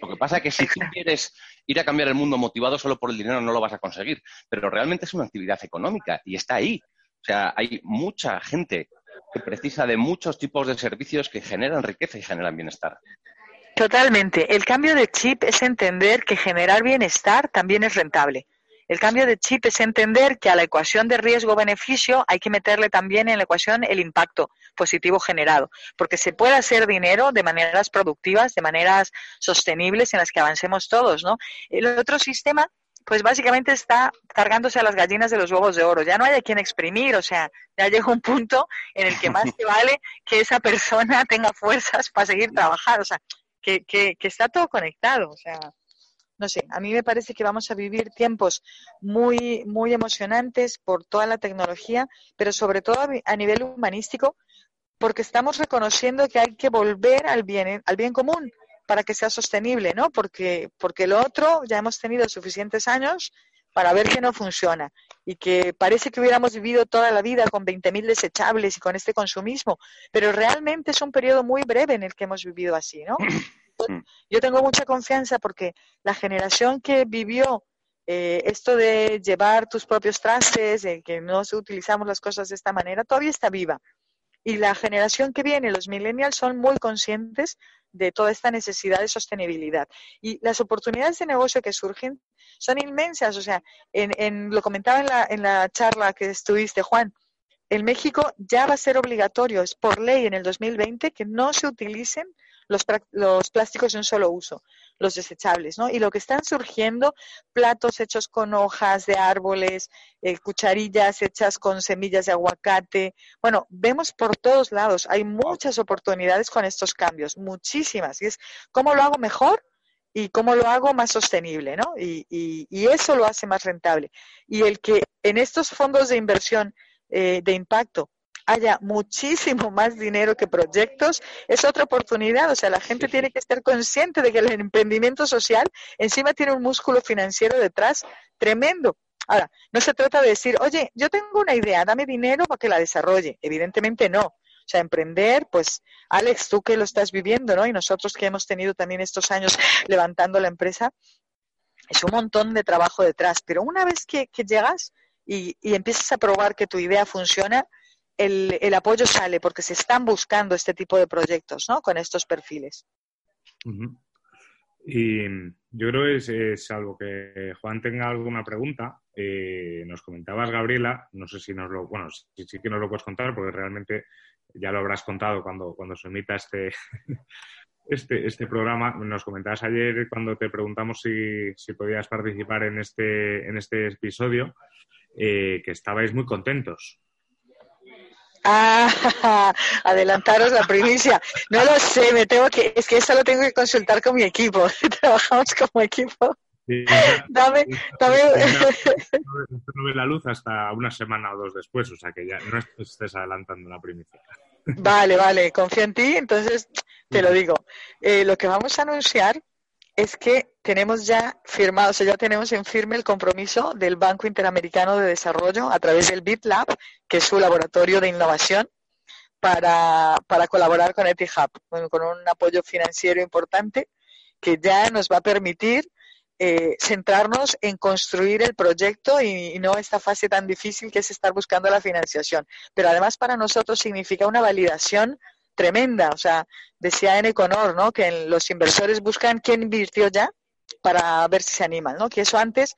S4: Lo que pasa es que si tú quieres ir a cambiar el mundo motivado solo por el dinero, no lo vas a conseguir. Pero realmente es una actividad económica y está ahí. O sea, hay mucha gente que precisa de muchos tipos de servicios que generan riqueza y generan bienestar.
S3: Totalmente. El cambio de chip es entender que generar bienestar también es rentable. El cambio de chip es entender que a la ecuación de riesgo-beneficio hay que meterle también en la ecuación el impacto positivo generado, porque se puede hacer dinero de maneras productivas, de maneras sostenibles en las que avancemos todos, ¿no? El otro sistema pues básicamente está cargándose a las gallinas de los huevos de oro. Ya no hay a quien exprimir, o sea, ya llega un punto en el que más <laughs> te vale que esa persona tenga fuerzas para seguir trabajando, o sea, que, que, está todo conectado, o sea, no sé, a mí me parece que vamos a vivir tiempos muy, muy emocionantes por toda la tecnología, pero sobre todo a nivel humanístico, porque estamos reconociendo que hay que volver al bien, al bien común para que sea sostenible, ¿no? Porque, porque lo otro ya hemos tenido suficientes años para ver que no funciona y que parece que hubiéramos vivido toda la vida con 20.000 desechables y con este consumismo, pero realmente es un periodo muy breve en el que hemos vivido así, ¿no? <clears throat> Yo tengo mucha confianza porque la generación que vivió eh, esto de llevar tus propios trastes, de que no utilizamos las cosas de esta manera, todavía está viva. Y la generación que viene, los millennials, son muy conscientes de toda esta necesidad de sostenibilidad. Y las oportunidades de negocio que surgen son inmensas. O sea, en, lo comentaba en la, en la charla que estuviste, Juan, en México ya va a ser obligatorio, es por ley en el 2020, que no se utilicen los, los plásticos de un solo uso, los desechables, ¿no? Y lo que están surgiendo, platos hechos con hojas de árboles, eh, cucharillas hechas con semillas de aguacate. Bueno, vemos por todos lados, hay muchas oportunidades con estos cambios, muchísimas. Y es, ¿cómo lo hago mejor? y cómo lo hago más sostenible, ¿no? Y, y, eso lo hace más rentable. Y el que en estos fondos de inversión eh, de impacto haya muchísimo más dinero que proyectos, es otra oportunidad. O sea, la gente tiene que estar consciente de que el emprendimiento social encima tiene un músculo financiero detrás tremendo. Ahora, no se trata de decir, oye, yo tengo una idea, dame dinero para que la desarrolle. Evidentemente no. O sea, emprender, pues, Alex, tú que lo estás viviendo, ¿no? Y nosotros que hemos tenido también estos años levantando la empresa, es un montón de trabajo detrás. Pero una vez que, llegas y, y empiezas a probar que tu idea funciona, el, el, apoyo sale porque se están buscando este tipo de proyectos, ¿no? Con estos perfiles.
S2: Y yo creo que es, algo que Juan tenga alguna pregunta. Eh, nos comentabas, Gabriela, no sé si nos lo, bueno, sí, sí, que nos lo puedes contar porque realmente ya lo habrás contado cuando, cuando se emita este, <laughs> este, este programa. Nos comentabas ayer cuando te preguntamos si, si podías participar en este, en este episodio, eh, que estabais muy contentos.
S3: Ah, <laughs> adelantaros la primicia. No lo sé, me tengo que, es que esto lo tengo que consultar con mi equipo. <laughs> Trabajamos como equipo. <laughs> dame, dame.
S2: No, ve la luz hasta una semana o dos después, o sea que ya no estés adelantando la primicia.
S3: Vale, vale, confío en ti, entonces te lo digo. Eh, lo que vamos a anunciar es que tenemos ya firmado, o sea, ya tenemos en firme el compromiso del Banco Interamericano de Desarrollo a través del BitLab, que es su laboratorio de innovación, para, colaborar con EtiHub, con un apoyo financiero importante que ya nos va a permitir eh, centrarnos en construir el proyecto y, no esta fase tan difícil que es estar buscando la financiación. Pero además para nosotros significa una validación tremenda. O sea, decía en Econor, ¿no? Que los inversores buscan quién invirtió ya para ver si se animan, ¿no? Que eso antes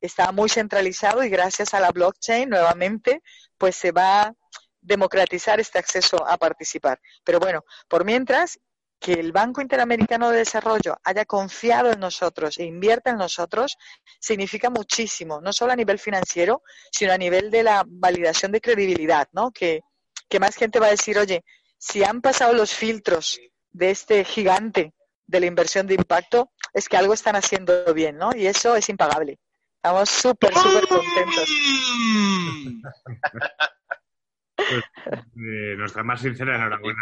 S3: estaba muy centralizado y gracias a la blockchain nuevamente, pues se va a democratizar este acceso a participar. Pero bueno, por mientras, que el Banco Interamericano de Desarrollo haya confiado en nosotros e invierta en nosotros significa muchísimo, no solo a nivel financiero, sino a nivel de la validación de credibilidad, ¿no? Que, que más gente va a decir, oye, si han pasado los filtros de este gigante de la inversión de impacto, es que algo están haciendo bien, ¿no? Y eso es impagable. Estamos súper, súper contentos.
S2: Pues, eh, nuestra más sincera enhorabuena.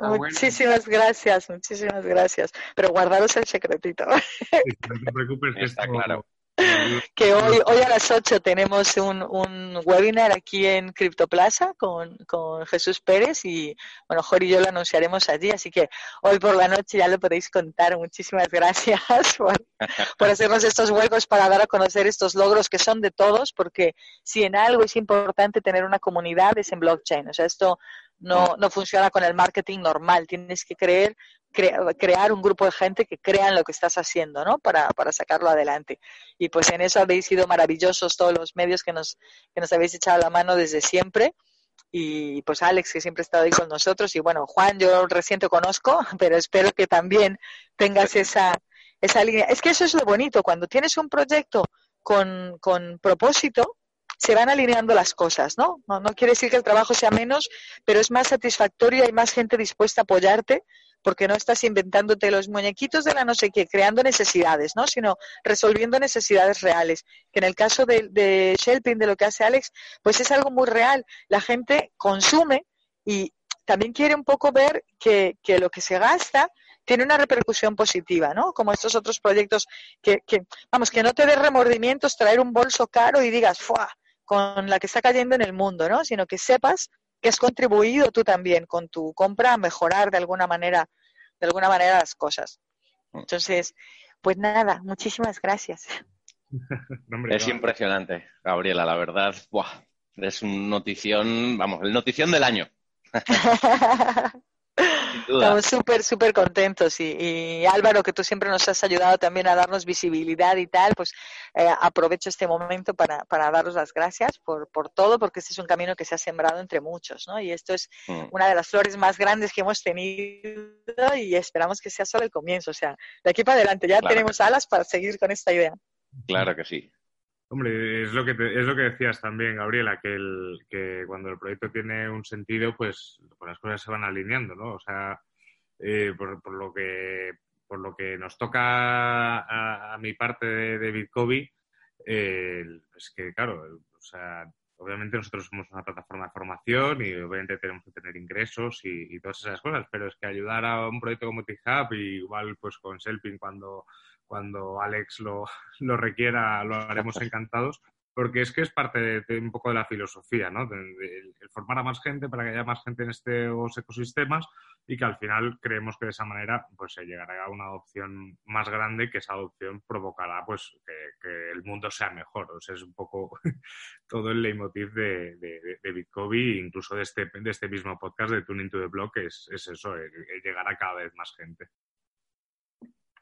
S3: Muchísimas gracias, muchísimas gracias. Pero guardaros el secretito. no
S2: te preocupes, que Está claro <laughs>
S3: que hoy, hoy a las 8 tenemos un, un webinar aquí en Criptoplaza con, con Jesús Pérez y bueno, Jorge y yo lo anunciaremos allí, así que hoy por la noche ya lo podéis contar. Muchísimas gracias <laughs> por, por hacernos estos huecos para dar a conocer estos logros que son de todos, porque si en algo es importante tener una comunidad es en blockchain. O sea, esto no, no funciona con el marketing normal. Tienes que creer crear un grupo de gente que crean lo que estás haciendo, ¿no? Para, para, sacarlo adelante. Y pues en eso habéis sido maravillosos todos los medios que nos, que nos habéis echado la mano desde siempre. Y pues Alex, que siempre ha estado ahí con nosotros. Y bueno, Juan, yo recién te conozco, <laughs> pero espero que también tengas esa, esa línea. Es que eso es lo bonito, cuando tienes un proyecto con, con propósito, se van alineando las cosas, ¿no? ¿no? ¿no? quiere decir que el trabajo sea menos, pero es más satisfactorio, hay más gente dispuesta a apoyarte porque no estás inventándote los muñequitos de la no sé qué, creando necesidades, ¿no? Sino resolviendo necesidades reales. Que en el caso de, de Shelping, de lo que hace Alex, pues es algo muy real. La gente consume y también quiere un poco ver que, lo que se gasta tiene una repercusión positiva, ¿no? Como estos otros proyectos que, que vamos, que no te dé remordimientos traer un bolso caro y digas, ¡fua! con la que está cayendo en el mundo, ¿no? Sino que sepas que has contribuido tú también con tu compra a mejorar de alguna manera, de alguna manera las cosas. Mm. Entonces, pues nada, muchísimas gracias. <laughs>
S4: es impresionante, Gabriela, la verdad. Buah, es una notición, vamos, el notición del año. <laughs>
S3: Estamos súper, súper contentos y, Álvaro, que tú siempre nos has ayudado también a darnos visibilidad y tal, pues eh, aprovecho este momento para, para daros las gracias por, por todo, porque este es un camino que se ha sembrado entre muchos, ¿no? Y esto es mm. una de las flores más grandes que hemos tenido y esperamos que sea solo el comienzo, o sea, de aquí para adelante ya tenemos alas para seguir con esta idea.
S4: Claro que sí.
S2: Hombre, es lo que es lo que decías también, Gabriela, que, el, que cuando el proyecto tiene un sentido, pues, pues las cosas se van alineando, ¿no? O sea, eh, por, por, lo que por lo que nos toca a, mi parte de, de eh, es que claro, o sea, obviamente nosotros somos una plataforma de formación y obviamente tenemos que tener ingresos y, y todas esas cosas, pero es que ayudar a un proyecto como TIHub y igual pues con Selping cuando cuando Alex lo, <laughs> lo requiera, lo haremos <laughs> encantados, porque es que es parte de, un poco de la filosofía, ¿no? De, formar a más gente para que haya más gente en estos ecosistemas y que al final creemos que de esa manera pues se llegará a una adopción más grande que esa adopción provocará pues que, el mundo sea mejor. O sea, es un poco <laughs> todo el leitmotiv de, de, de Bitcoin, incluso de este, de este mismo podcast de Tuning to the Block, es, es eso, llegar a cada vez más gente.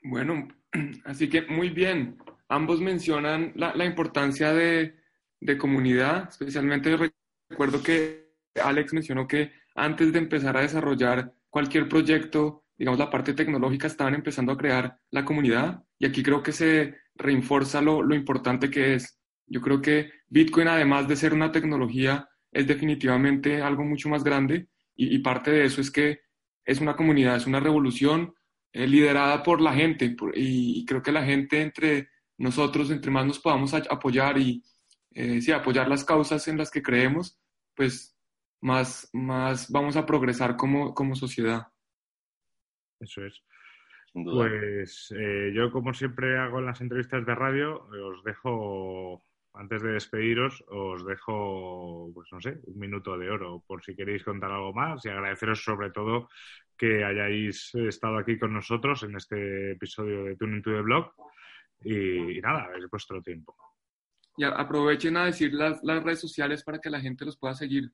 S1: Bueno, <clears throat> así que muy bien. Ambos mencionan la, importancia de, comunidad, especialmente recuerdo que Alex mencionó que antes de empezar a desarrollar cualquier proyecto, digamos la parte tecnológica, estaban empezando a crear la comunidad y aquí creo que se reinforza lo, importante que es. Yo creo que Bitcoin, además de ser una tecnología, es definitivamente algo mucho más grande y parte de eso es que es una comunidad, es una revolución eh, liderada por la gente y, creo que la gente entre nosotros, entre más nos podamos apoyar y eh, sí, apoyar las causas en las que creemos, pues más, más vamos a progresar como, como sociedad.
S2: Eso es. Pues eh, yo, como siempre hago en las entrevistas de radio, os dejo, antes de despediros, os dejo, pues no sé, un minuto de oro por si queréis contar algo más y agradeceros sobre todo que hayáis estado aquí con nosotros en este episodio de Tuning to the Blog. Y, nada, es vuestro tiempo.
S1: Y aprovechen a decir las, las, redes sociales para que la gente los pueda seguir.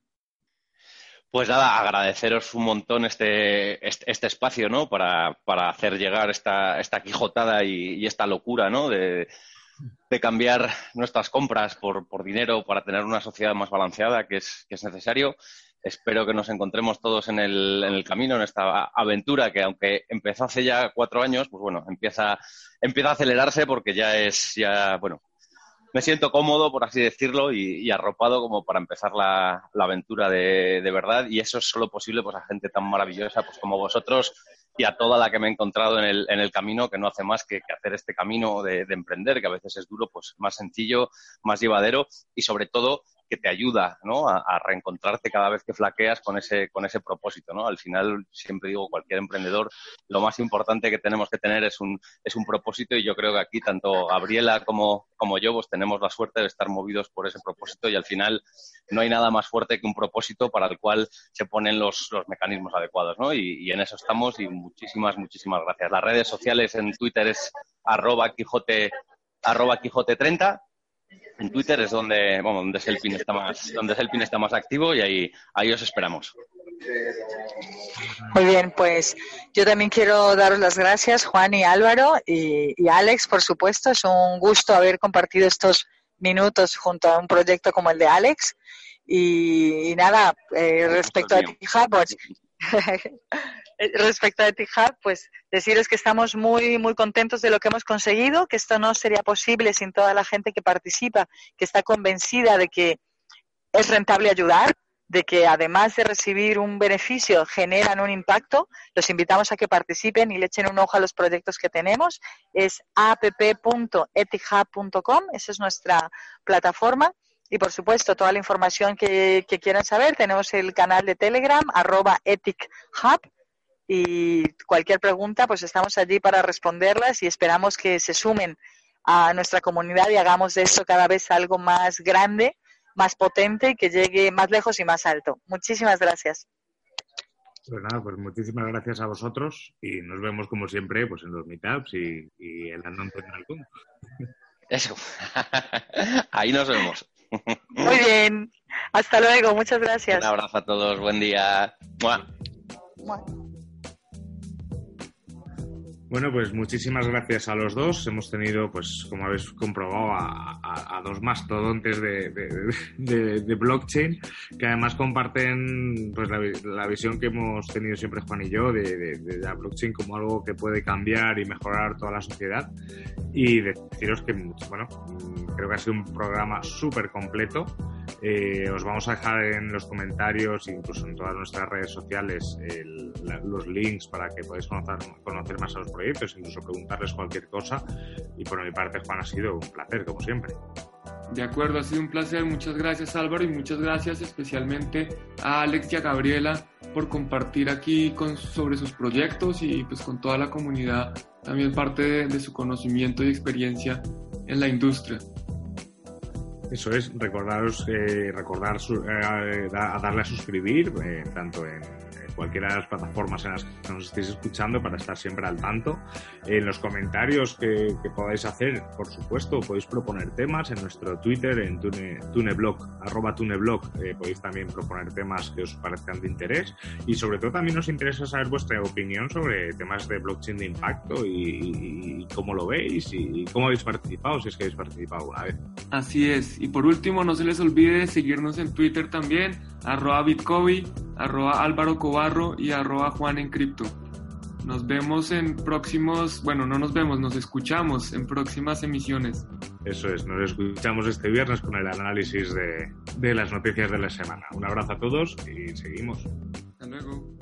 S4: Pues nada, agradeceros un montón este, este, este espacio, ¿no? Para, para, hacer llegar esta, esta quijotada y, y esta locura, ¿no? De, de cambiar nuestras compras por, por, dinero para tener una sociedad más balanceada, que es, que es necesario. Espero que nos encontremos todos en el, en el, camino, en esta aventura que aunque empezó hace ya cuatro años, pues bueno, empieza, empieza a acelerarse porque ya es, ya, bueno, me siento cómodo, por así decirlo, y, arropado como para empezar la, aventura de, verdad. Y eso es solo posible pues a gente tan maravillosa pues como vosotros y a toda la que me he encontrado en el, camino, que no hace más que, que hacer este camino de, de, emprender, que a veces es duro, pues más sencillo, más llevadero y sobre todo que te ayuda ¿no? a, reencontrarte cada vez que flaqueas con ese, con ese propósito. ¿no? Al final, siempre digo, cualquier emprendedor, lo más importante que tenemos que tener es un, es un propósito y yo creo que aquí tanto Gabriela como, como yo pues tenemos la suerte de estar movidos por ese propósito y al final no hay nada más fuerte que un propósito para el cual se ponen los, los mecanismos adecuados. ¿no? Y, y en eso estamos y muchísimas, muchísimas gracias. Las redes sociales en Twitter es arroba Quijote, Quijote 30 en Twitter es donde, bueno, donde Selpin está más, donde Selpin está más activo y ahí, ahí os esperamos.
S3: Muy bien, pues yo también quiero daros las gracias, Juan y Álvaro, y, Alex, por supuesto. Es un gusto haber compartido estos minutos junto a un proyecto como el de Alex. Y, nada, eh, respecto a TIHUB, pues, <laughs> respecto a TIHUB, pues deciros que estamos muy, muy contentos de lo que hemos conseguido, que esto no sería posible sin toda la gente que participa, que está convencida de que es rentable ayudar, de que además de recibir un beneficio generan un impacto. Los invitamos a que participen y le echen un ojo a los proyectos que tenemos. Es app.etihub.com, esa es nuestra plataforma. Y por supuesto, toda la información que, quieran saber, tenemos el canal de Telegram, arroba ethichub, y cualquier pregunta, pues estamos allí para responderlas y esperamos que se sumen a nuestra comunidad y hagamos de esto cada vez algo más grande más potente y que llegue más lejos y más alto. Muchísimas gracias.
S2: Pues nada, pues muchísimas gracias a vosotros y nos vemos como siempre pues en los meetups y, y en la <laughs>
S4: Eso. <laughs> Ahí nos vemos.
S3: Muy bien. Hasta luego. Muchas gracias.
S4: Un abrazo a todos. Buen día.
S2: Bueno, pues muchísimas gracias a los dos. Hemos tenido, pues como habéis comprobado, a, dos mastodontes de, blockchain que además comparten pues la, visión que hemos tenido siempre Juan y yo de, la blockchain como algo que puede cambiar y mejorar toda la sociedad. Y deciros que, bueno, creo que ha sido un programa súper completo. Eh, os vamos a dejar en los comentarios, incluso en todas nuestras redes sociales, los links para que podáis conocer, conocer más a los proyectos, incluso preguntarles cualquier cosa. Y por mi parte, Juan, ha sido un placer, como siempre.
S1: De acuerdo, ha sido un placer. Muchas gracias Álvaro y muchas gracias especialmente a Alex y a Gabriela por compartir aquí con, sobre sus proyectos y pues con toda la comunidad también parte de, su conocimiento y experiencia en la industria.
S2: Eso es, recordaros, eh, recordar eh, a darle a suscribir, eh, tanto en cualquiera de las plataformas en las que nos estéis escuchando para estar siempre al tanto. En los comentarios que, podáis hacer, por supuesto, podéis proponer temas en nuestro Twitter, en Tune, Tuneblog, arroba Tuneblog, eh, podéis también proponer temas que os parezcan de interés y sobre todo también nos interesa saber vuestra opinión sobre temas de blockchain de impacto y, cómo lo veis y, cómo habéis participado, si es que habéis participado alguna vez.
S1: Así es. Y por último, no se les olvide seguirnos en Twitter también, arroba Bitcoin, arroba Álvaro Y arroba Juan en Cripto. Nos vemos en próximos, bueno, no nos vemos, nos escuchamos en próximas emisiones.
S2: Eso es, nos escuchamos este viernes con el análisis de, de las noticias de la semana. Un abrazo a todos y seguimos.
S1: Hasta luego.